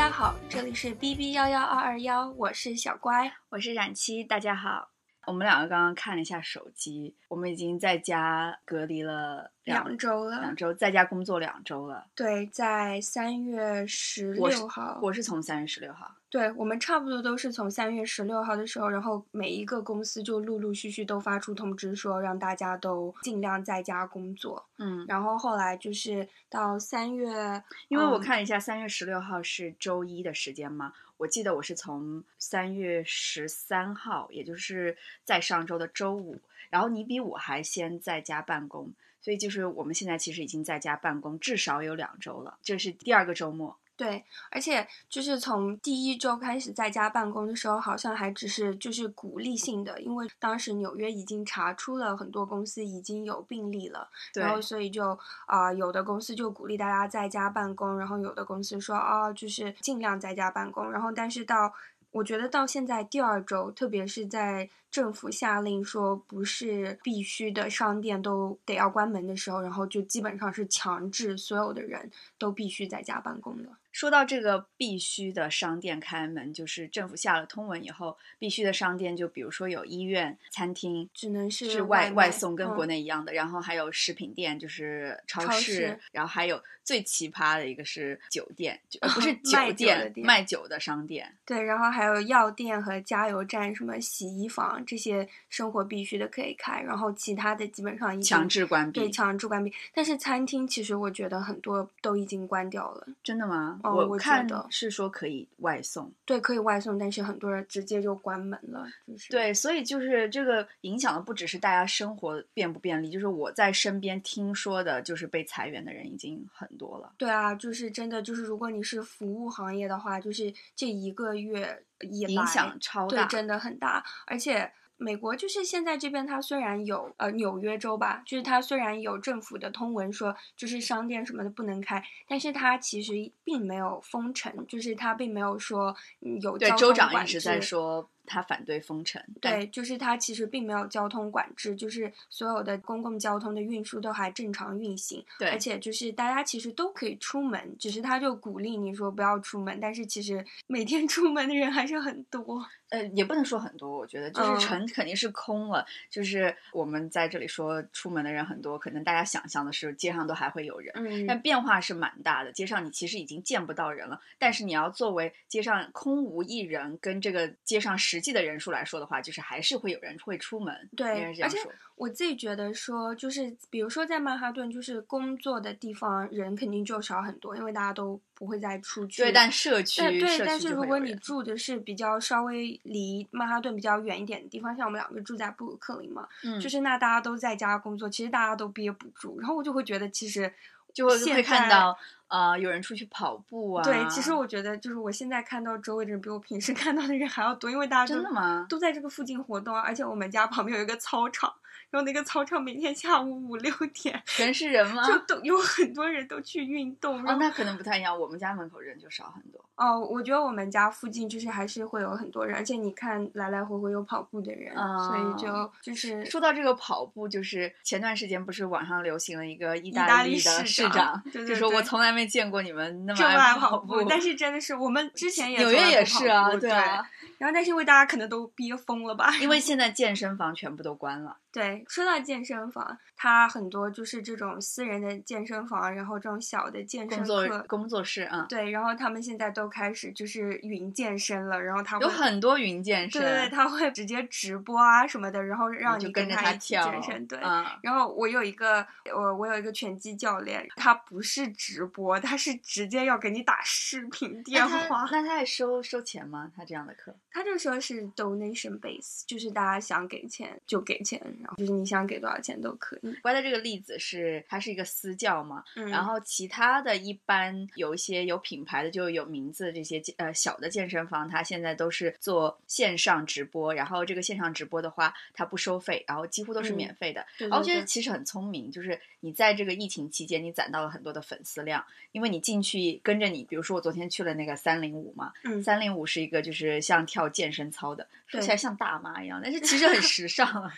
家好，这里是 B B 幺幺二二幺，我是小乖。我是冉七，大家好。我们两个刚刚看了一下手机，我们已经在家隔离了两周了两周在家工作两周了。对，在三月十六号，我是从三月十六号，对我们差不多都是从三月十六号的时候，然后每一个公司就陆陆续续都发出通知说让大家都尽量在家工作。嗯，然后后来就是到三月，因为我嗯看一下，三月十六号是周一的时间嘛，我记得我是从三月十三号，也就是在上周的周五，然后你比我还先在家办公，所以就是我们现在其实已经在家办公至少有两周了，这是第二个周末。对，而且就是从第一周开始在家办公的时候，好像还只是就是鼓励性的，因为当时纽约已经查出了很多公司已经有病例了，然后所以就啊、有的公司就鼓励大家在家办公，然后有的公司说啊、就是尽量在家办公，然后但是到我觉得到现在第二周，特别是在政府下令说不是必须的商店都得要关门的时候，然后就基本上是强制所有的人都必须在家办公的。说到这个必须的商店开门，就是政府下了通文以后，必须的商店就比如说有医院、餐厅，只能是是外外送，跟国嗯内一样的。然后还有食品店，就是超超市，然后还有最奇葩的一个是酒店，就、呃、不是 酒店，店卖酒的商店。对，然后还有药店和加油站，什么洗衣房这些生活必须的可以开，然后其他的基本上已经强制关闭对强制关闭。但是餐厅其实我觉得很多都已经关掉了，真的吗？哦我看得是说可以外送。对，可以外送，但是很多人直接就关门了，就是对，所以就是这个影响的不只是大家生活便不便利，就是我在身边听说的，就是被裁员的人已经很多了。对啊，就是真的就是如果你是服务行业的话，就是这一个月以来影响超大，对真的很大，而且。美国就是现在这边，它虽然有呃纽约州吧，就是它虽然有政府的通文说就是商店什么的不能开，但是它其实并没有封城，就是它并没有说嗯有对交通管州长一直在制说他反对封城，对，就是他其实并没有交通管制，就是所有的公共交通的运输都还正常运行，对而且就是大家其实都可以出门，只是他就鼓励你说不要出门，但是其实每天 出门的人还是很多。呃，也不能说很多，我觉得就是嗯城肯定是空了。就是我们在这里说出门的人很多，可能大家想象的是街上都还会有人，嗯，但变化是蛮大的。街上你其实已经见不到人了，但是你要作为街上空无一人，跟这个街上实际的人数来说的话，就是还是会有人会出门。对而且。我自己觉得说，就是比如说在曼哈顿，就是工作的地方人肯定就少很多，因为大家都不会再出去。对，但社区对但是如果你住的是比较稍微离曼哈顿比较远一点的地方，像我们两个住在布鲁克林嘛，嗯就是那大家都在家工作，其实大家都憋不住，然后我就会觉得其实就会看在到呃有人出去跑步啊。对，其实我觉得就是我现在看到周围的人比我平时 看到的人还要多，因为大家真的吗？都在这个附近活动啊，而且我们家旁边有一个操场，然后那个操场每天下午五六点全是人吗？就都有很多人都去运动，哦，那可能不太一样。我们家门口人就少很多。哦，我觉得我们家附近就是还是会有很多人，而且你看来来回回有跑步的人，所以就就是说到这个跑步，就是前段时间不是网上流行了一个意意大利利的市长就说我从来没见过你们那么爱跑步，但是真的是我们 之前也纽约也是啊，对啊，然后但是因为大家可能都憋疯了吧，因为现在健身房全部都关了。对，说到健身房，它很多就是这种私人的健身房，然后这种小的健身工作课，工作室啊，对，然后他们现在都开始就是云健身了，然后他会有很多云健身，对对对，他会直接直播啊什么的，然后让你跟着他跳健身，对。啊，然后我有一个我我有一个拳击教练，他不是直播，他是直接要给你打视频电话。那他还收收钱吗？他这样的课？他就说是 donation base，就是大家想给钱就给钱，然后就是你想给多少钱都可以。乖的这个例子是，它是一个私教嘛，嗯，然后其他的一般有一些有品牌的，就有名字的这些呃小的健身房，它现在都是做线上直播，然后这个线上直播的话，它不收费，然后几乎都是嗯免费的。对然后我觉得其实很聪明，就是你在这个疫情期间，你攒到了很多的粉丝量，因为你进去跟着你，比如说我昨天去了那个三零五嘛，嗯三零五是一个就是像跳健身操的，说起来像大妈一样，但是 其实很时尚啊。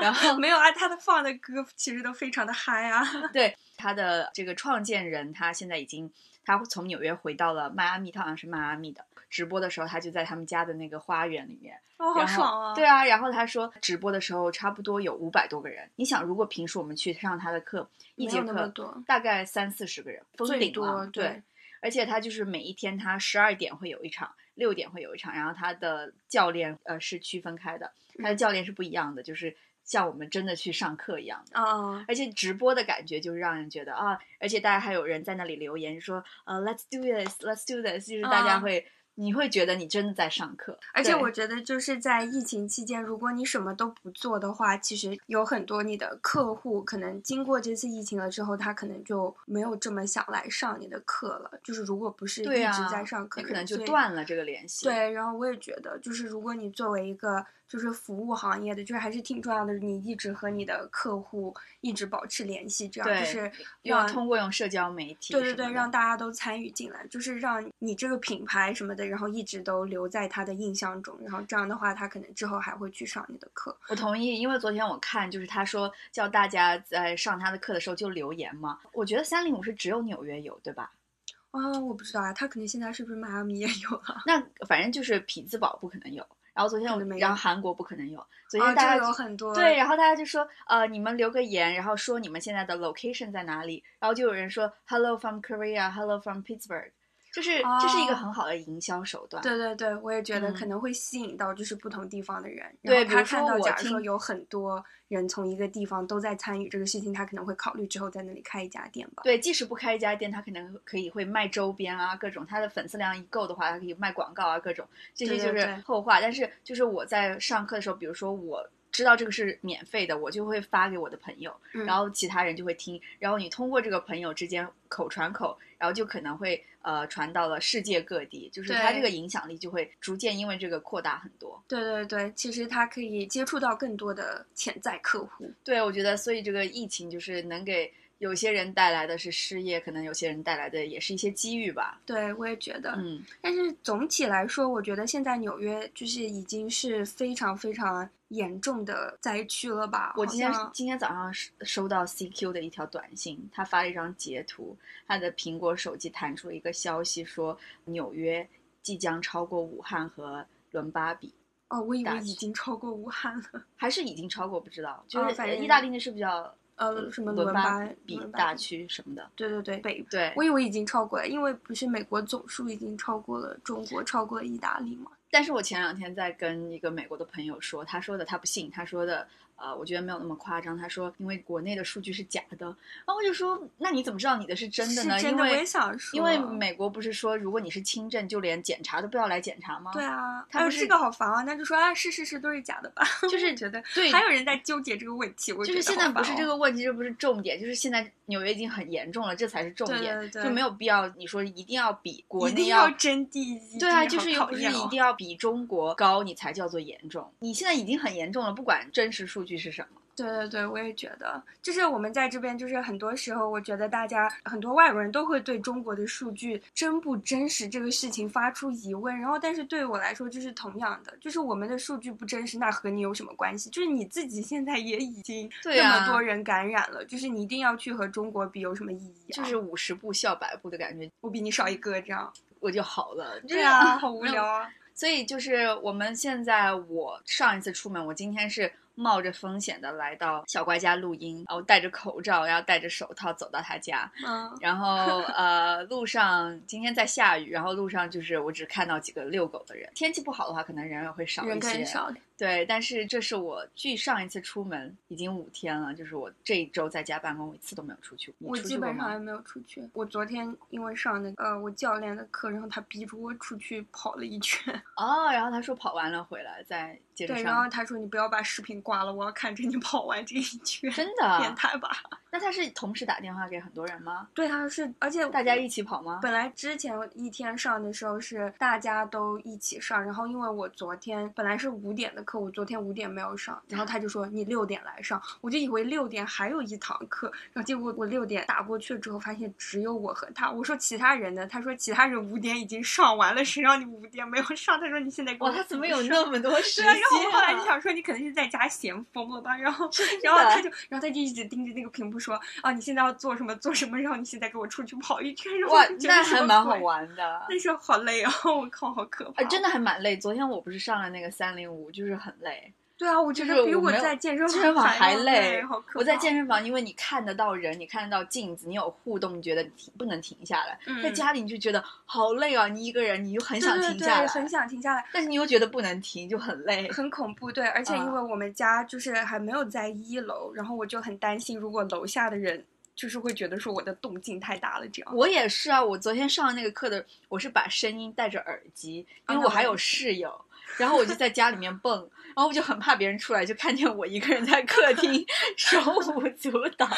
然后 没有啊，他的放的歌其实都非常的嗨啊。对他的这个创建人，他现在已经他从纽约回到了迈阿密，他好像是迈阿密的。直播的时候，他就在他们家的那个花园里面，哦，好爽啊！对啊，然后他说直播的时候差不多有五百多个人。你想，如果平时我们去上他的课，一节课大概三四十个人，封最顶了。多对而且他就是每一天他十二点会有一场，六点会有一场，然后他的教练呃是区分开的，他的嗯教练是不一样的，就是像我们真的去上课一样的。啊，而且直播的感觉就是让人觉得啊，而且大家还有人在那里留言说，呃，Let's do this，Let's do this，就是大家啊会，你会觉得你真的在上课。而且我觉得就是在疫情期间，如果你什么都不做的话，其实有很多你的客户可能经过这次疫情了之后，他可能就没有这么想来上你的课了。就是如果不是一直在上课你可能就断了这个联系。对，然后我也觉得，就是如果你作为一个就是服务行业的，就是还是挺重要的，你一直和你的客户一直保持联系，这样就是要通过用社交媒体对对对，让大家都参与进来，就是让你这个品牌什么的，然后一直都留在他的印象中，然后这样的话，他可能之后还会去上你的课。我同意，因为昨天我看就是他说叫大家在上他的课的时候就留言嘛，我觉得三零五是只有纽约有，对吧？啊、我不知道啊，他肯定现在是不是迈阿密也有了？那反正就是匹兹堡不可能有，然后昨天我们没然后韩国不可能有，昨天大家就有很多对，然后大家就说，呃，你们留个言，然后说你们现在的 location 在哪里，然后就有人说 Hello from Korea，Hello from Pittsburgh，就是、这是一个哦很好的营销手段。对对对，我也觉得嗯可能会吸引到就是不同地方的人。对然后他看到，我假如说有很多人从一个地方都在参与这个事情，他可能会考虑之后在那里开一家店吧。对，即使不开一家店，他可能可以会卖周边啊，各种他的粉丝量一够的话，他可以卖广告啊，各种这些就是后话。但是就是我在上课的时候，比如说我知道这个是免费的，我就会发给我的朋友，嗯然后其他人就会听，然后你通过这个朋友之间口传口，然后就可能会呃传到了世界各地，就是它这个影响力就会逐渐因为这个扩大很多。对对对，其实他可以接触到更多的潜在客户。对，我觉得所以这个疫情就是能给有些人带来的是失业，可能有些人带来的也是一些机遇吧。对，我也觉得。嗯。但是总体来说，我觉得现在纽约就是已经是非常非常严重的灾区了吧？我今天今天早上收收到 CQ 的一条短信，他发了一张截图，他的苹果手机弹出了一个消息，说纽约即将超过武汉和伦巴比，哦，我以为已经超过武汉了。还是已经超过，不知道。就是哦反正意大利那是比较呃，什么伦巴比大区什么的，对对对，北。对。我以为已经超过了，因为不是美国总数已经超过了中国，超过了意大利嘛？但是我前两天在跟一个美国的朋友说，他说的他不信，他说的呃，我觉得没有那么夸张。他说因为国内的数据是假的，然后我就说那你怎么知道你的是真的呢？是真的，因为我也想说，因为美国不是说如果你是轻症，就连检查都不要来检查吗？对啊，他不是哎这个好烦啊！那就说啊，是是是，都是假的吧？就是觉得对还有人在纠结这个问题，我就是觉得现在不是这个问题，这不是重点，就是现在纽约已经很严重了，这才是重点，对对对就没有必要你说一定要比国内一定要争第一。对啊，就是又不是一定要比中国高，你才叫做严重。你现在已经很严重了，不管真实数据是什么。对对对，我也觉得，就是我们在这边，就是很多时候，我觉得大家很多外国人都会对中国的数据真不真实这个事情发出疑问。然后，但是对我来说，就是同样的，就是我们的数据不真实，那和你有什么关系？就是你自己现在也已经那么多人感染了，就是你一定要去和中国比，有什么意义啊？就是五十步笑百步的感觉，我比你少一个，这样。我就好了。对啊，好无聊啊。所以就是我们现在，我上一次出门，我今天是冒着风险的来到小乖家录音，然后戴着口罩，然后戴着手套走到他家，嗯，然后呃，路上今天在下雨，然后路上就是我只看到几个遛狗的人。天气不好的话，可能人也会少一些。对，但是这是我距上一次出门已经五天了，就是我这一周在家办公，我一次都没有出去。你我基？本上还没有出去。我昨天因为上那个呃我教练的课，然后他逼着我出去跑了一圈。哦，然后他说跑完了回来再接着上对，然后，他说你不要把视频挂了，我要看着你跑完这一圈。真的变态吧？那他是同时打电话给很多人吗？对，他是，而且大家一起跑吗？本来之前一天上的时候是大家都一起上，然后因为我昨天本来是五点的课，我昨天五点没有上，然后他就说你六点来上，我就以为六点还有一堂课，然后结果我六点打过去之后发现只有我和他，我说其他人呢？他说其他人五点已经上完了，谁让你五点没有上？他说你现在给我哇，他怎么有那么多时对啊，然后我后来就想说，你可能是在家闲疯了吧？然后，然后他就，然后他就一直盯着那个屏幕说啊，你现在要做什么做什么，然后你现在给我出去跑一圈。然后哇那还蛮好。玩的。那时候好累啊！我靠，好可怕！啊，真的还蛮累。昨天我不是上了那个三零五，就是很累。对啊，我觉得比我在健身房还累。我在健身房，因为你看得到人，你看得到镜子，你有互动，你觉得停不能停下来。嗯在家里你就觉得好累啊，你一个人你又很想对对对停下来，很想停下来。但是你又觉得不能停，就很累。很恐怖，对，而且因嗯为我们家就是还没有在一楼，然后我就很担心，如果楼下的人就是会觉得说我的动静太大了，这样。我也是啊，我昨天上那个课的，我是把声音戴着耳机，啊因为我还有室友，然后我就在家里面蹦，然后我就很怕别人出来就看见我一个人在客厅手舞足蹈，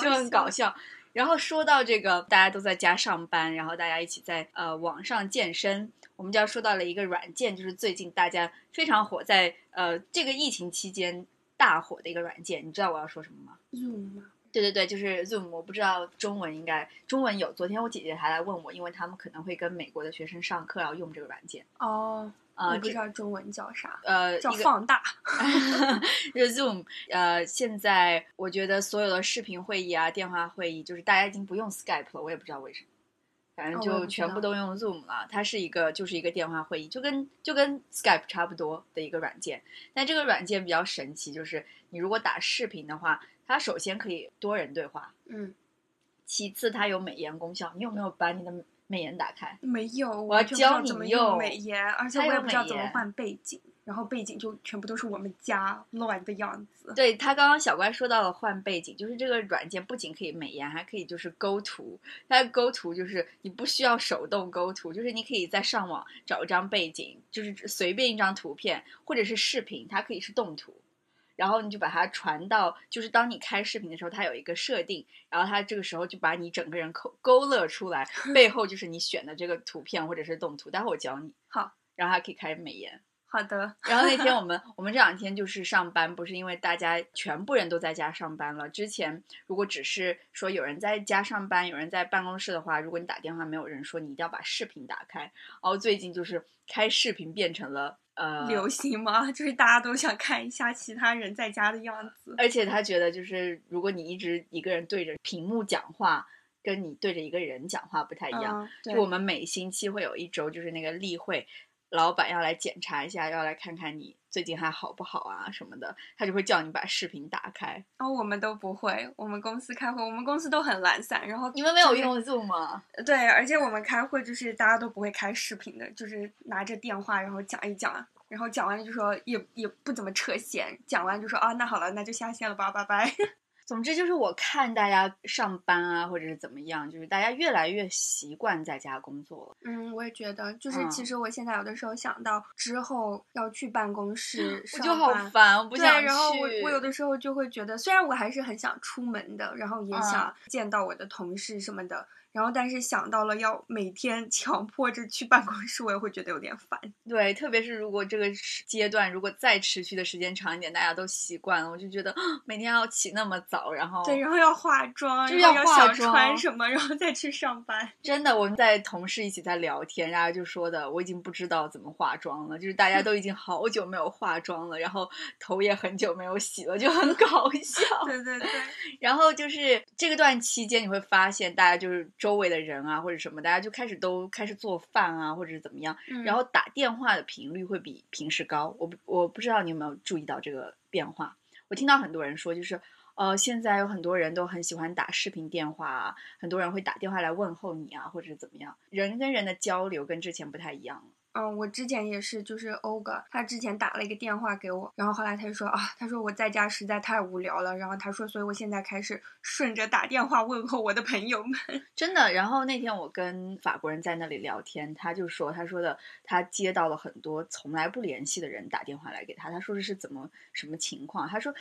就很搞笑。然后说到这个，大家都在家上班，然后大家一起在呃网上健身，我们就要说到了一个软件，就是最近大家非常火在，呃这个疫情期间大火的一个软件，你知道我要说什么吗？Zoom 吗？对对对，就是 Zoom，我不知道中文应该中文有。昨天我姐姐还来问我，因为他们可能会跟美国的学生上课要用这个软件。哦，呃，我不知道中文叫啥，呃叫放大。就是 Zoom，呃，现在我觉得所有的视频会议啊、电话会议，就是大家已经不用 Skype 了，我也不知道为什么，反正就全部都用 Zoom 了。它是一个就是一个电话会议，就跟就跟 Skype 差不多的一个软件。但这个软件比较神奇，就是你如果打视频的话，它首先可以多人对话，嗯，其次它有美颜功效。你有没有把你的美颜打开？没有，我要教你道怎么用用美颜，而且我也不知道怎么换背景，然后背景就全部都是我们家乱的样子。对他刚刚小乖说到了换背景，就是这个软件不仅可以美颜，还可以就是勾图。它勾图就是你不需要手动勾图，就是你可以在上网找一张背景，就是随便一张图片或者是视频，它可以是动图。然后你就把它传到，就是当你开视频的时候，它有一个设定，然后它这个时候就把你整个人勾勾勒出来，背后就是你选的这个图片或者是动图。待会儿我教你，好，然后还可以开美颜。好的，然后那天我们我们这两天就是上班，不是因为大家全部人都在家上班了。之前如果只是说有人在家上班，有人在办公室的话，如果你打电话没有人说，你一定要把视频打开。然后最近就是开视频变成了呃流行吗？就是大家都想看一下其他人在家的样子。而且他觉得就是如果你一直一个人对着屏幕讲话，跟你对着一个人讲话不太一样。嗯，就我们每星期会有一周，就是那个例会，老板要来检查一下，要来看看你最近还好不好啊什么的，他就会叫你把视频打开。然后我们都不会，我们公司开会，我们公司都很懒散。然后你们没有就是用 Zoom 吗？对，而且我们开会就是大家都不会开视频的，就是拿着电话然后讲一讲，然后讲完就说也也不怎么扯闲，讲完就说啊那好了，那就下线了吧，拜拜。总之就是我看大家上班啊，或者是怎么样，就是大家越来越习惯在家工作了。嗯，我也觉得，就是嗯其实我现在有的时候想到之后要去办公室上我就好班烦，我不对，想去。然后我我有的时候就会觉得，虽然我还是很想出门的，然后也嗯想见到我的同事什么的，然后但是想到了要每天 强迫着去办公室，我也会觉得有点烦。对，特别是如果这个时阶段如果再持续的时间长一点，大家都习惯了，我就觉得 每天要起那么早，然后对，然后要化妆，就要化妆穿什么，然后再去上班。真的，我们在同事一起在聊天，大家就说的，我已经不知道怎么化妆了，就是大家都已经好久没有化妆了，然后头也很久没有洗了，就很搞笑。对对对，然后就是这个段期间，你会发现大家就是周围的人啊，或者什么，大家就开始都开始做饭啊，或者是怎么样，嗯然后打电话的频率会比平时高。我不我不知道你有没有注意到这个变化。我听到很多人说，就是呃，现在有很多人都很喜欢打视频电话啊，很多人会打电话来问候你啊，或者是怎么样，人跟人的交流跟之前不太一样了。嗯，我之前也是，就是欧哥，他之前打了一个电话给我，然后后来他就说啊，他说我在家实在太无聊了，然后他说，所以我现在开始顺着打电话问候我的朋友们。真的，然后那天我跟法国人在那里聊天，他就说，他说的他接到了很多从来不联系的人打电话来给他，他说的是怎么什么情况？他说，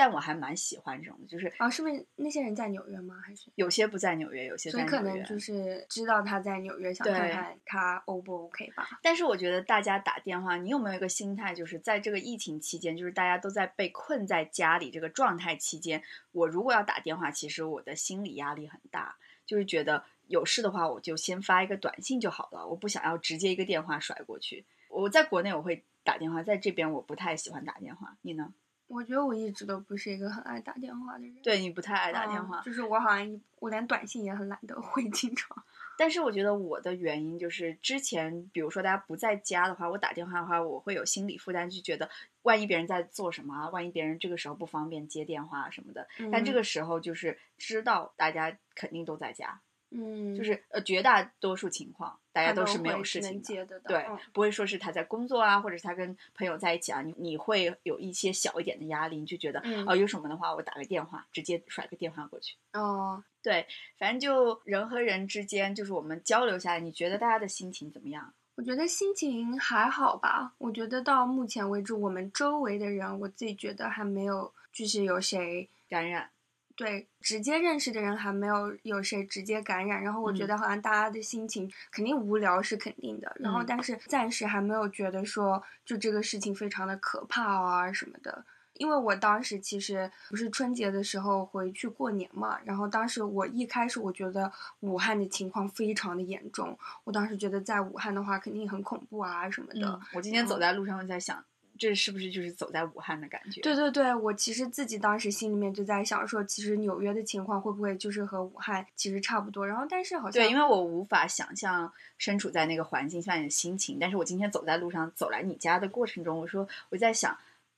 但我还蛮喜欢这种的，就是啊，是不是那些人在纽约吗？还是有些不在纽约，有些在纽约。可能就是知道他在纽约，想看看他 O 不 OK 吧？但是我觉得大家打电话，你有没有一个心态，就是在这个疫情期间，就是大家都在被困在家里这个状态期间，我如果要打电话，其实我的心理压力很大，就是觉得有事的话，我就先发一个短信就好了，我不想要直接一个电话甩过去。我在国内我会打电话，在这边我不太喜欢打电话，你呢？我觉得我一直都不是一个很爱打电话的人。对你不太爱打电嗯话，就是我好像一我连短信也很懒得回，经常。但是我觉得我的原因就是之前，比如说大家不在家的话，我打电话的话，我会有心理负担，就觉得万一别人在做什么啊，万一别人这个时候不方便接电话什么的。但这嗯个时候就是知道大家肯定都在家，嗯，就是呃绝大多数情况大家都是没有事情的。对嗯，不会说是他在工作啊，或者是他跟朋友在一起啊，你你会有一些小一点的压力，你就觉得嗯哦有什么的话，我打个电话，直接甩个电话过去。哦，对，反正就人和人之间，就是我们交流下来，你觉得大家的心情怎么样？我觉得心情还好吧。我觉得到目前为止，我们周围的人，我自己觉得还没有，就是有谁感染？对直接认识的人还没有有谁直接感染。然后我觉嗯得好像大家的心情肯定无聊是肯定的，然后嗯但是暂时还没有觉得说就这个事情非常的可怕啊什么的。因为我当时其实不是春节的时候回去过年嘛，然后当时我一开始我觉得武汉的情况非常的严重，我当时觉得在武汉的话肯定很恐怖啊什么的。嗯，我今天走嗯在路上，我在想，这是不是就是走在武汉的感觉？对对对，我其实自己当时心里面就在想说，其实纽约的情况会不会就是和武汉其实差不多？然后但是好像对，因为我无法想象身处在那个环境下你的心情。但是我今天走在路上，走来你家的过程中，我说我在想，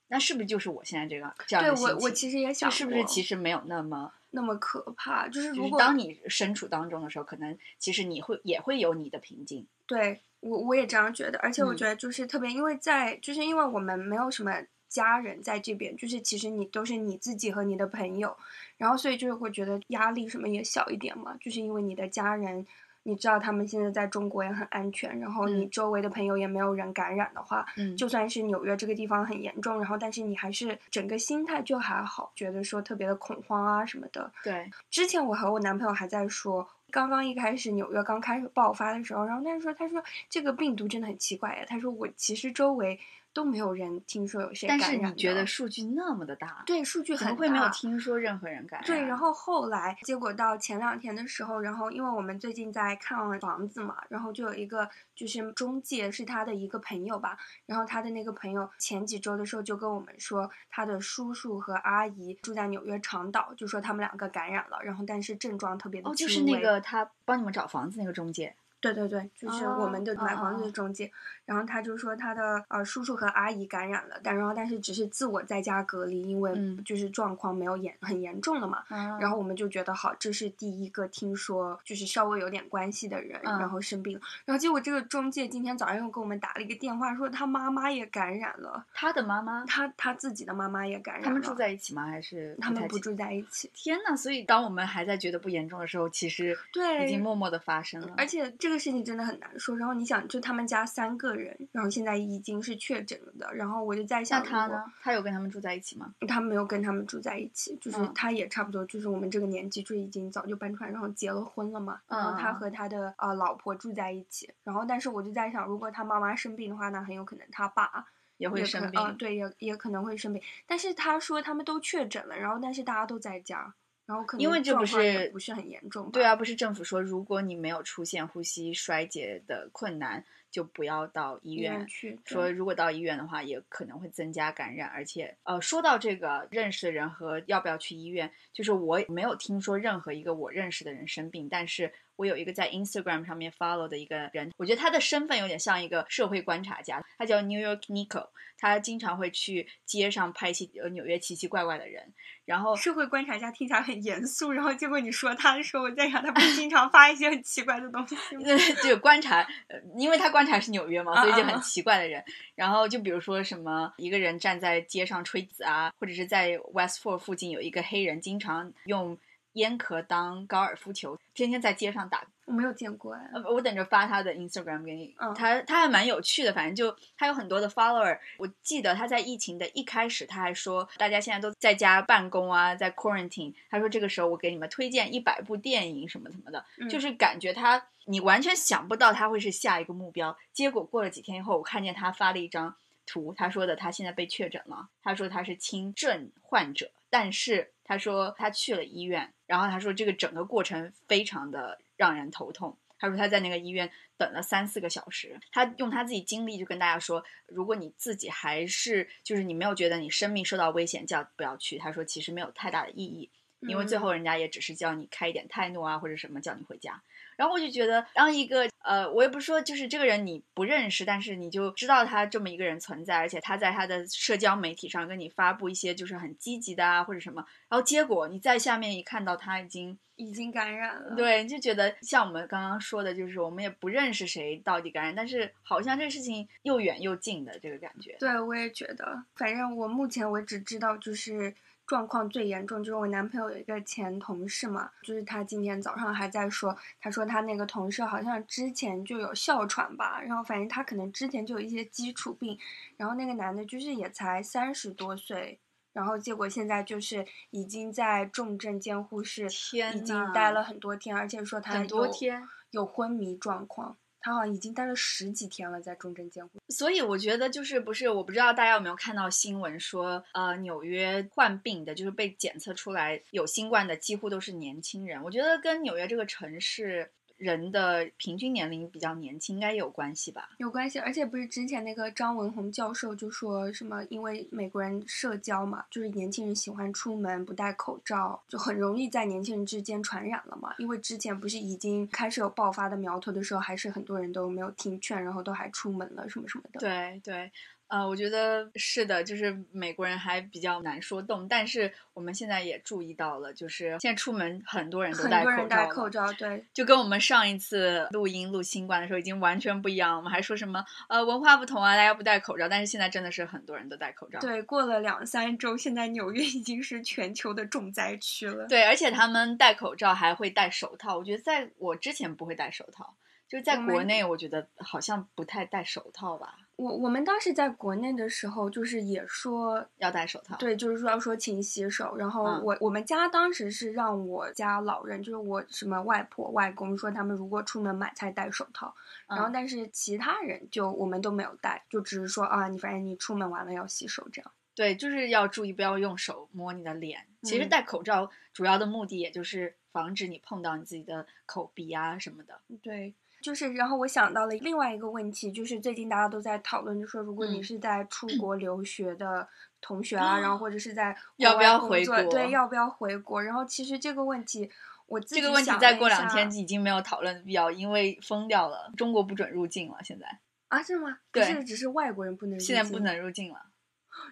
那是不是就是我现在这个这样对的心情？对我我其实也想是不是其实没有那么，那么可怕，就是就是如果当你身处当中的时候，可能其实你会也会有你的平静。对我我也这样觉得，而且我嗯。觉得就是特别，因为在就是因为我们没有什么家人在这边，就是其实你都是你自己和你的朋友，然后所以就是会觉得压力什么也小一点嘛，就是因为你的家人。你知道他们现在在中国也很安全，然后你嗯。周围的朋友也没有人感染的话，嗯。就算是纽约这个地方很严重，然后但是你还是整个心态就还好，觉得说特别的恐慌啊什么的。对，之前我和我男朋友还在说，刚刚一开始纽约刚开始爆发的时候，然后他说他说这个病毒真的很奇怪呀，他说我其实周围都没有人听说有谁感但染但。是你觉得数据那么的大，对数据很怎么会没有听说任何人感染？对，然后后来结果到前两天的时候，然后因为我们最近在看房子嘛，然后就有一个就是中介是他的一个朋友吧，然后他的那个朋友前几周的时候就跟我们说，他的叔叔和阿姨住在纽约长岛，就说他们两个感染了，然后但是症状特别的哦，就是那个他帮你们找房子那个中介，对对对，就是我们的哦买房子哦的中介，然后他就说他的呃叔叔和阿姨感染了，但然后但是只是自我在家隔离，因为嗯就是状况没有严很严重了嘛。然然后我们就觉得好，这是第一个听说就是稍微有点关系的人，嗯然后生病了。然后结果这个中介今天早上又给我们打了一个电话，说他妈妈也感染了，他的妈妈，他他自己的妈妈也感染了。他们住在一起吗？还是他们？不住在一起。天呐！所以当我们还在觉得不严重的时候，其实对已经默默的发生了。而且这个事情真的很难说。然后你想，就他们家三个人，然后现在已经是确诊了的。然后我就在想，他呢？他有跟他们住在一起吗？他没有跟他们住在一起，就是嗯他也差不多，就是我们这个年纪就已经早就搬出来，然后结了婚了嘛。然后他和他的呃老婆住在一起。然后，但是我就在想，如果他妈妈生病的话，那很有可能他爸也会生病。对，也也可能会生病。但是他说他们都确诊了，然后但是大家都在家，然后可能因为这不是不是很严重。对啊，不是政府说，如果你没有出现呼吸衰竭的困难，就不要到医医院。去说如果到医院的话，也可能会增加感染，而且呃，说到这个认识的人和要不要去医院，就是我没有听说任何一个我认识的人生病，但是我有一个在 Instagram 上面 follow 的一个人，我觉得他的身份有点像一个社会观察家，他叫 New York Nico，他经常会去街上拍一些呃纽约奇奇怪怪的人，然后社会观察家听起来很严肃，然后结果你说他的时候，我在想他不是经常发一些很奇怪的东西吗？就观察，呃，因为他观察是纽约嘛，所以就很奇怪的人。然后就比如说什么一个人站在街上吹子啊，或者是在 Westford 附近有一个黑人经常用烟壳当高尔夫球，天天在街上打我没有见过哎。呃，我等着发他的 Instagram 给你。嗯他他还蛮有趣的，反正就他有很多的 follower。我记得他在疫情的一开始，他还说大家现在都在家办公啊，在 quarantine。他说这个时候我给你们推荐一百部电影什么什么的，嗯就是感觉他你完全想不到他会是下一个目标。结果过了几天以后，我看见他发了一张图，他说的他现在被确诊了，他说他是轻症患者，但是他说他去了医院，然后他说这个整个过程非常的让人头痛。他说他在那个医院等了三四个小时，他用他自己经历就跟大家说，如果你自己还是就是你没有觉得你生命受到危险，叫不要去。他说其实没有太大的意义，因为最后人家也只是叫你开一点泰诺啊或者什么叫你回家。然后我就觉得，当一个呃，我也不是说就是这个人你不认识，但是你就知道他这么一个人存在，而且他在他的社交媒体上跟你发布一些就是很积极的啊或者什么，然后结果你在下面一看到他已经已经感染了。，对，就觉得像我们刚刚说的，就是我们也不认识谁到底感染，但是好像这个事情又远又近的这个感觉。对我也觉得，反正我目前为止知道就是。状况最严重就是我男朋友有一个前同事嘛，就是他今天早上还在说，他说他那个同事好像之前就有哮喘吧，然后反正他可能之前就有一些基础病，然后那个男的就是也才三十多岁，然后结果现在就是已经在重症监护室已经待了很多天，而且说他很多有天，有昏迷状况，他好像已经待了十几天了，在重症监护。所以我觉得就是不是，我不知道大家有没有看到新闻说，呃，纽约患病的，就是被检测出来有新冠的，几乎都是年轻人。我觉得跟纽约这个城市人的平均年龄比较年轻，应该有关系吧。有关系，而且不是之前那个张文宏教授就说什么，因为美国人社交嘛，就是年轻人喜欢出门不戴口罩，就很容易在年轻人之间传染了嘛。因为之前不是已经开始有爆发的苗头的时候，还是很多人都没有听劝，然后都还出门了什么什么的。对对，呃，我觉得是的，就是美国人还比较难说动，但是我们现在也注意到了，就是现在出门很多人都很戴多人戴口罩了口罩，对，就跟我们上一次录音录新冠的时候已经完全不一样。我们还说什么呃文化不同啊，大家不戴口罩，但是现在真的是很多人都戴口罩。对，过了两三周，现在纽约已经是全球的重灾区了。对，而且他们戴口罩还会戴手套。我觉得在我之前不会戴手套，就在国内，我觉得好像不太戴手套吧，我我们当时在国内的时候，就是也说要戴手套。对，就是说要说勤洗手。然后嗯我、我们家当时是让我家老人，就是我什么外婆外公说他们如果出门买菜戴手套，然后嗯但是其他人就我们都没有戴，就只是说啊，你反正你出门完了要洗手这样。对，就是要注意不要用手摸你的脸。其实嗯戴口罩主要的目的也就是防止你碰到你自己的口鼻啊什么的。对，就是然后我想到了另外一个问题，就是最近大家都在讨论，就说如果你嗯是在出国留学的同学啊，然后或者是在要不要回国对，要不要回国？然后其实这个问题。我自己这个问题想再过两下天已经没有讨论的必要，因为封掉了，中国不准入境了。现在啊，是吗？不对是，只是外国人不能入境，现在不能入境了，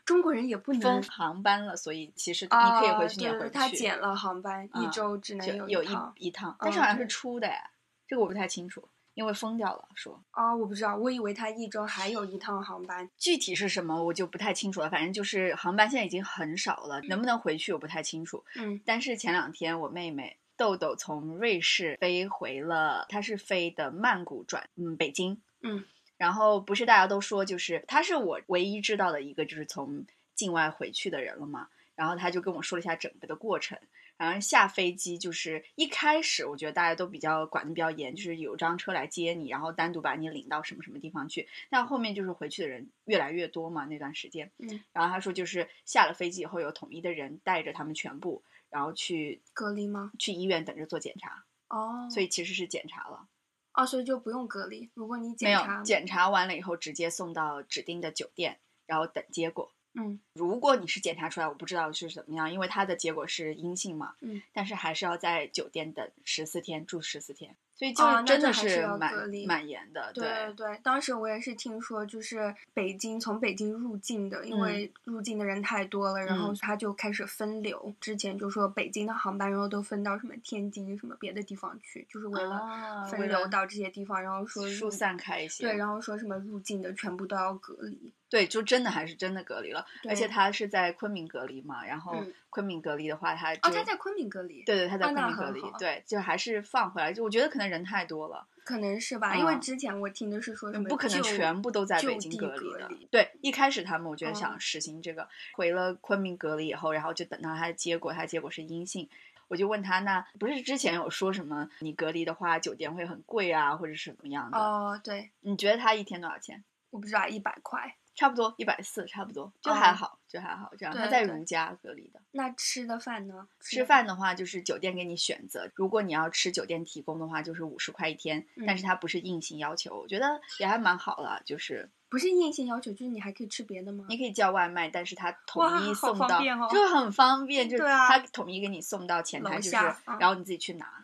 中国人也不能封航班了，所以其实你啊，可以回去，你也对回不去。他减了航班，一嗯周只能就有一趟。一趟，但是好像是出的哎，这个我不太清楚，因为封掉了说。啊，我不知道，我以为他一周还有一趟航班。具体是什么我就不太清楚了，反正就是航班现在已经很少了，能不能回去我不太清楚。嗯但是前两天我妹妹豆豆从瑞士飞回了，她是飞的曼谷转嗯北京，嗯，然后不是大家都说就是她是我唯一知道的一个就是从境外回去的人了嘛，然后她就跟我说了一下整个的过程。然后下飞机就是一开始，我觉得大家都比较管的比较严，就是有张车来接你，然后单独把你领到什么什么地方去。但后面就是回去的人越来越多嘛，那段时间。嗯，然后他说就是下了飞机以后有统一的人带着他们全部，然后去隔离吗？去医院等着做检查，哦，所以其实是检查了，哦，所以就不用隔离。如果你没有检查，检查完了以后直接送到指定的酒店，然后等结果。嗯如果你是检查出来，我不知道是怎么样，因为它的结果是阴性嘛，嗯，但是还是要在酒店等十四天，住十四天，所以就真的还是要蛮、蛮严的，对对对，当时我也是听说，就是北京从北京入境的，因为入境的人太多了，然后嗯他就开始分流。之前就说北京的航班，然后都分到什么天津什么别的地方去，就是为了啊分流到这些地方，然后说疏散开一些，对，然后说什么入境的全部都要隔离。对，就真的还是真的隔离了，而且他是在昆明隔离嘛，然后嗯昆明隔离的话，他哦，就他在昆明隔离，对对，他在昆明隔离，对，就还是放回来。就我觉得可能人太多了，可能是吧，因为嗯之前我听的是说什么不可能全部都在北京隔离的离。对，一开始他们我觉得想嗯实行这个，回了昆明隔离以后，然后就等到他的结果，他结果是阴性。我就问他，那不是之前有说什么你隔离的话，酒店会很贵啊，或者是怎么样的？哦，对，你觉得他一天多少钱？我不知道一百块。差不多一百四，差不多，就哦还好，就还好。这样，他在如家隔离的。那吃的饭呢？吃饭的话，就是酒店给你选择。如果你要吃酒店提供的话，就是五十块一天，嗯但是它不是硬性要求，我觉得也还蛮好了。就是不是硬性要求，就是你还可以吃别的吗？你可以叫外卖，但是他统一送到，哦就很方便，就是对啊它统一给你送到前台，就是然后你自己去拿。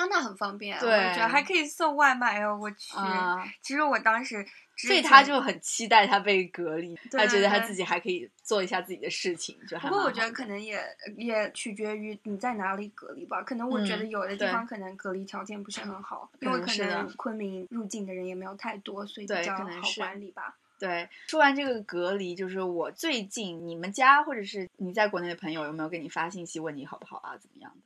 啊，那很方便。对我觉得还可以送外卖哦。我去，啊、其实我当时所以他就很期待他被隔离，他觉得他自己还可以做一下自己的事情，就还不过我觉得可能也也取决于你在哪里隔离吧。可能我觉得嗯有的地方可能隔离条件不是很好，可因为可能昆明入境的人也没有太多，所以比较好管理吧。对，说完这个隔离，就是我最近你们家或者是你在国内的朋友有没有给你发信息问你好不好啊，怎么样的？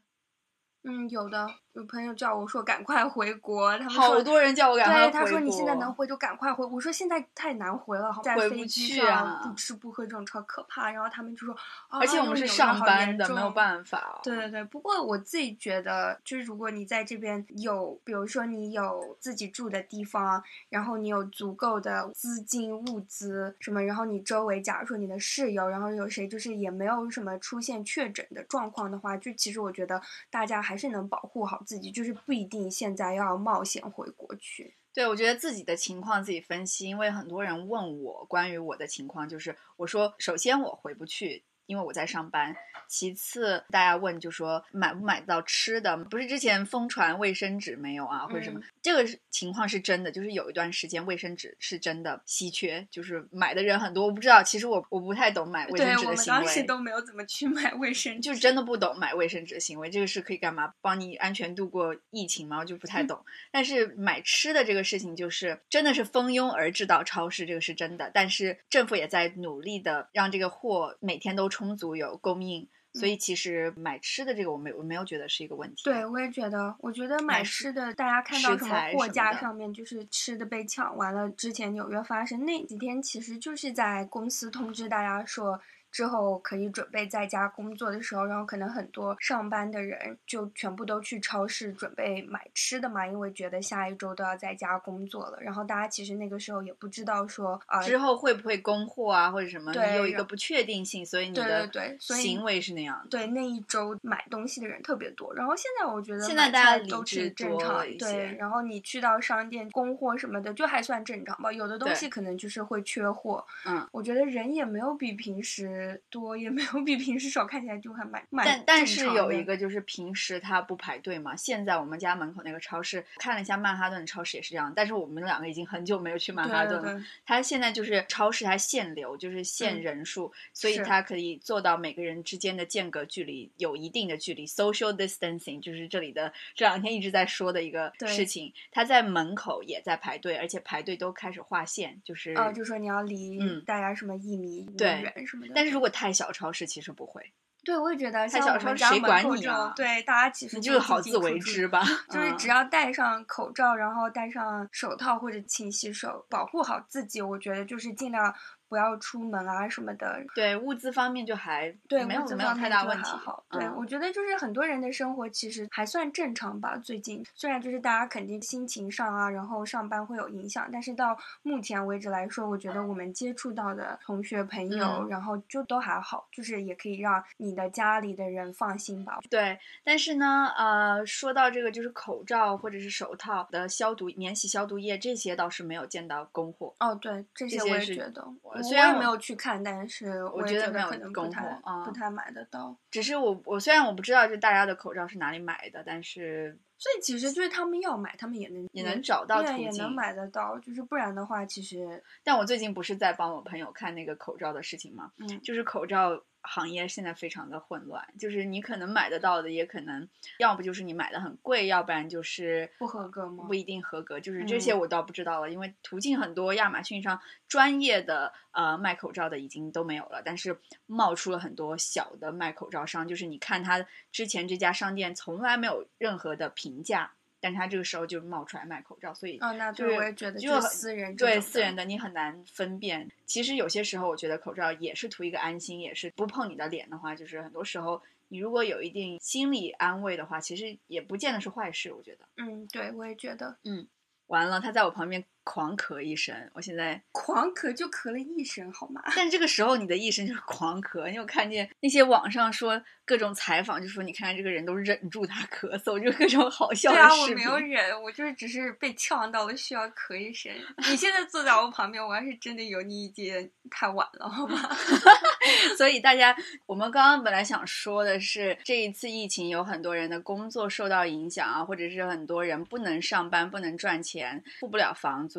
嗯，有的有朋友叫我说赶快回国，他们好多人叫我赶快回对，他说你现在能回就赶快回。我说现在太难回了，在回不飞机去上啊不吃不喝这种超可怕。然后他们就说，啊、而且我们是上班的，没有办法、哦。对对对，不过我自己觉得，就是如果你在这边有，比如说你有自己住的地方，然后你有足够的资金、物资什么，然后你周围假如说你的室友，然后有谁就是也没有什么出现确诊的状况的话，就其实我觉得大家还是能保护好自己，就是不一定现在要冒险回国去。对，我觉得自己的情况自己分析，因为很多人问我关于我的情况，就是我说，首先我回不去。因为我在上班，其次大家问就说买不买到吃的，不是之前疯传卫生纸没有啊，或者什么，嗯这个情况是真的，就是有一段时间卫生纸是真的稀缺，就是买的人很多，我不知道，其实我我不太懂买卫生纸的行为我，当时都没有怎么去买卫生纸，就真的不懂买卫生纸的行为，这个是可以干嘛？帮你安全度过疫情吗？我就不太懂。但是买吃的这个事情，就是真的是蜂拥而至到超市，这个是真的。但是政府也在努力的让这个货每天都充足有供应，所以其实买吃的这个我没我没有觉得是一个问题。对，我也觉得，我觉得买买吃的，大家看到什么货架上面就是吃的被抢完了，之前纽约发生那几天，其实就是在公司通知大家说。之后可以准备在家工作的时候，然后可能很多上班的人就全部都去超市准备买吃的嘛，因为觉得下一周都要在家工作了。然后大家其实那个时候也不知道说啊，之后会不会供货啊，或者什么？对你有一个不确定性，所以你对的对对所以行为是那样的。对那一周买东西的人特别多，然后现在我觉得现在大家都是正常一，对些，然后你去到商店供货什么的，就还算正常吧。有的东西可能就是会缺货，嗯，我觉得人也没有比平时多，也没有比平时少，看起来就还蛮蛮但但是有一个就是平时他不排队嘛，现在我们家门口那个超市看了一下曼哈顿超市也是这样，但是我们两个已经很久没有去曼哈顿了。对对对它现在就是超市它限流，就是限嗯人数，所以是它可以做到每个人之间的间隔距离有一定的距离，social distancing 就是这里的这两天一直在说的一个事情。他在门口也在排队，而且排队都开始划线，就是啊，就说你要离嗯大家什么一米远什么的。但是如果太小超市其实不会，对我也觉得像太小超我们家市谁管门口这种你啊对大家其实你就是好自为之吧。就是嗯只要戴上口罩，然后戴上手套或者勤洗手，保护好自己，我觉得就是尽量不要出门啊什么的。对物资方面就还对，没有没有太大问题还好。对，嗯我觉得就是很多人的生活其实还算正常吧。最近虽然就是大家肯定心情上啊，然后上班会有影响，但是到目前为止来说，我觉得我们接触到的同学朋友，嗯然后就都还好，就是也可以让你的家里的人放心吧。对，但是呢，呃，说到这个，就是口罩或者是手套的消毒、免洗消毒液这些倒是没有见到供货。哦，对，这些我也觉得，我虽然我没有去看，但是我觉觉得没有可能不供太货啊不太买得到。只是我我虽然我不知道就大家的口罩是哪里买的，但是所以其实就是他们要买，他们也能也能找到对，途径也能买得到。就是不然的话，其实但我最近不是在帮我朋友看那个口罩的事情吗？嗯就是口罩行业现在非常的混乱，就是你可能买得到的，也可能要不就是你买的很贵，要不然就是不合格吗不一定合格，就是这些嗯。我倒不知道了，因为途径很多，亚马逊上专业的呃卖口罩的已经都没有了，但是冒出了很多小的卖口罩商，就是你看他之前这家商店从来没有任何的评价，但是他这个时候就冒出来卖口罩，所以哦，那对，就是我也觉得就很私人这对私人的你很难分辨。其实有些时候，我觉得口罩也是图一个安心，也是不碰你的脸的话，就是很多时候你如果有一定心理安慰的话，其实也不见得是坏事。我觉得。嗯，对，我也觉得嗯完了，他在我旁边狂咳一声，我现在，狂咳就咳了一声，好吗？但这个时候你的一声就是狂咳，你有看见那些网上说各种采访，就说你看这个人都忍住他咳嗽，就各种好笑对啊，我。没有忍，我就是只是被呛到了，需要咳一声。你现在坐在我旁边，我要是真的有你已经太晚了，好吗？所以大家，我们刚刚本来想说的是，这一次疫情有很多人的工作受到影响啊，或者是很多人不能上班、不能赚钱、付不了房租。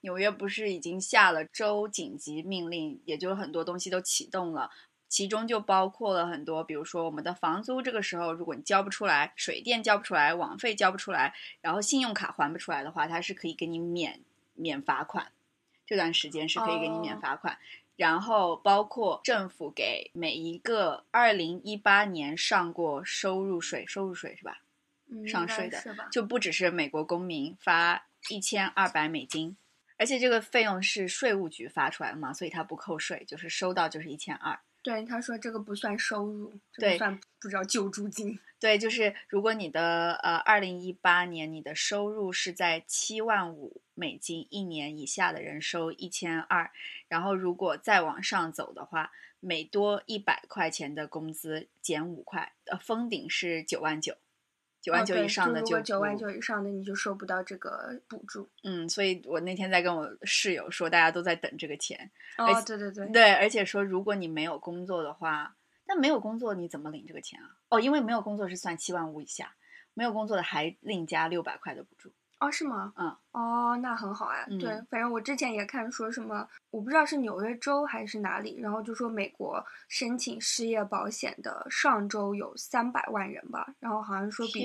纽约不是已经下了州紧急命令，也就是很多东西都启动了。其中就包括了很多，比如说我们的房租，这个时候如果你交不出来，水电交不出来，网费交不出来，然后信用卡还不出来的话，它是可以给你免免罚款。这段时间是可以给你免哦罚款。然后包括政府给每一个二零一八年上过收入税，收入税是吧？嗯，上税的？就不只是美国公民发一千二百美金，而且这个费用是税务局发出来的嘛，所以它不扣税，就是收到就是一千二。对，他说这个不算收入，这对个算不知道救助金。对，就是如果你的呃二零一八年你的收入是在七万五美金一年以下的人收一千二，然后如果再往上走的话，每多一百块钱的工资减五块，呃，封顶是九万九，九万九以上的就如果九万九以上的你就收不到这个补助。嗯，所以我那天在跟我室友说，大家都在等这个钱。哦，对对对，对，而且说如果你没有工作的话，那没有工作你怎么领这个钱啊？哦，因为没有工作是算七万五以下，没有工作的还另加六百块的补助。哦，是吗？嗯，哦，那很好啊。嗯对，反正我之前也看说什么，我不知道是纽约州还是哪里，然后就说美国申请失业保险的上周有三百万人吧，然后好像说比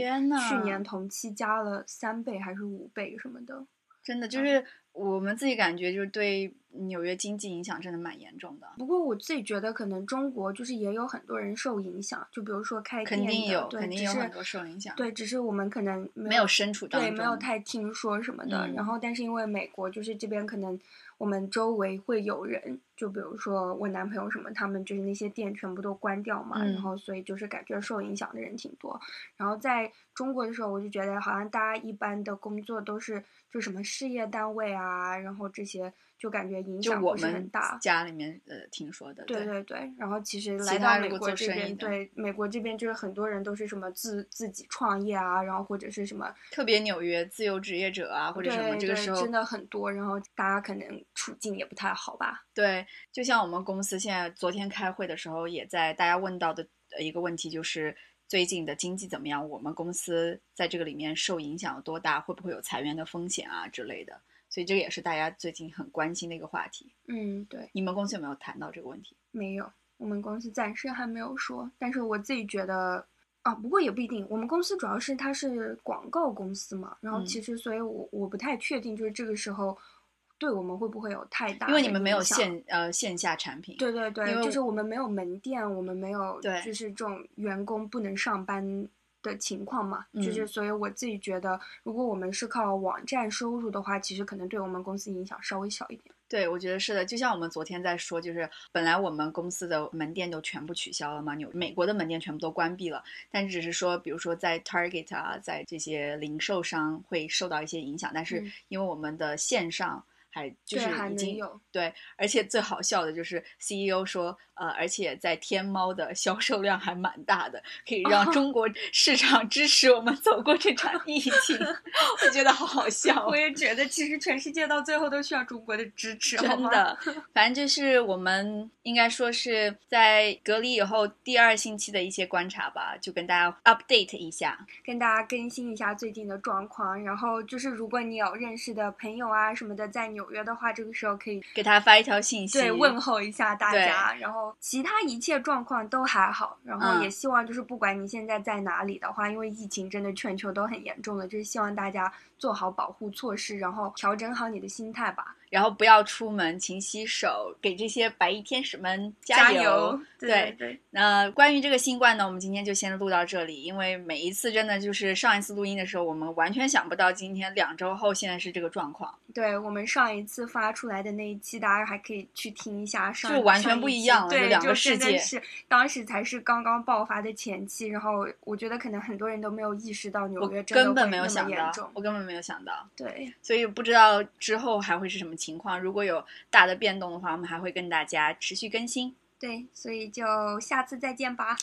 去年同期加了三倍还是五倍什么的。真的就是我们自己感觉，就是对纽约经济影响真的蛮严重的。不过我自己觉得，可能中国就是也有很多人受影响，就比如说开店肯定有，肯定只是有很多受影响。对，只是我们可能没没有身处当对，中，没有太听说什么的。嗯然后，但是因为美国就是这边可能我们周围会有人，就比如说我男朋友什么，他们就是那些店全部都关掉嘛，嗯然后所以就是感觉受影响的人挺多。然后在中国的时候，我就觉得好像大家一般的工作都是就什么事业单位啊，然后这些就感觉影响不是很们大。家里面呃听说的，对对对，然后其实其来到美国这边，对美国这边就是很多人都是什么自自己创业啊，然后或者是什么特别纽约自由职业者啊，或者什么，这个时候真的很多，然后大家可能处境也不太好吧。对，就像我们公司现在昨天开会的时候，也在大家问到的呃一个问题就是最近的经济怎么样？我们公司在这个里面受影响有多大？会不会有裁员的风险啊之类的？所以这个也是大家最近很关心的一个话题。嗯，对，你们公司有没有谈到这个问题？没有，我们公司暂时还没有说，但是我自己觉得。啊，不过也不一定。我们公司主要是它是广告公司嘛，然后嗯其实，所以我我不太确定，就是这个时候对我们会不会有太大因为你们没有线呃线下产品，对对对就是我们没有门店，我们没有对就是这种员工不能上班的情况嘛，就嗯。是所以我自己觉得，如果我们是靠网站收入的话，其实可能对我们公司影响稍微小一点。对，我觉得是的，就像我们昨天在说，就是本来我们公司的门店都全部取消了嘛，纽美国的门店全部都关闭了，但只是说，比如说在 Target 啊，在这些零售商会受到一些影响，但是嗯。因为我们的线上还就是，还已经能有。对，而且最好笑的就是 CEO 说，呃，而且在天猫的销售量还蛮大的，可以让哦中国市场支持我们走过这场疫情，我觉得好好笑哦。我也觉得，其实全世界到最后都需要中国的支持，真的，反正就是我们应该说是在隔离以后第二星期的一些观察吧，就跟大家 update 一下。跟大家更新一下最近的状况。然后就是，如果你有认识的朋友啊什么的在纽约的话，这个时候可以给他发一条信息，对问候一下大对家。然后后其他一切状况都还好，然后嗯也希望就是不管你现在在哪里的话，因为疫情真的全球都很严重了，就是希望大家做好保护措施，然后调整好你的心态吧。然后不要出门，勤洗手，给这些白衣天使们加油！对对对，那关于这个新冠呢，我们今天就先录到这里，因为每一次真的就是上一次录音的时候，我们完全想不到今天两周后现在是这个状况，对我们上一次发出来的那一期，大家还可以去听一下上，就完全不一样了就两个世界是当时才是刚刚爆发的前期，然后我觉得可能很多人都没有意识到我纽约真的根本没有想到，我根本没有想到，对，所以不知道之后还会是什么情况。如果有大的变动的话，我们还会跟大家持续更新。对，所以就下次再见吧。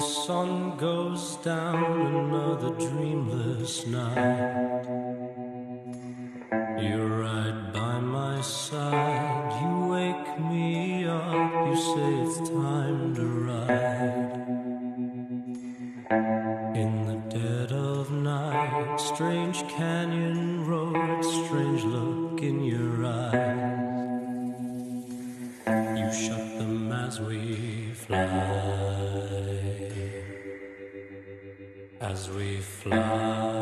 Sun goes down another dreamless night. You're right by my side. It's time to ride. In the dead of night, strange canyon road, strange look in your eyes. You shut them as we fly. As we fly.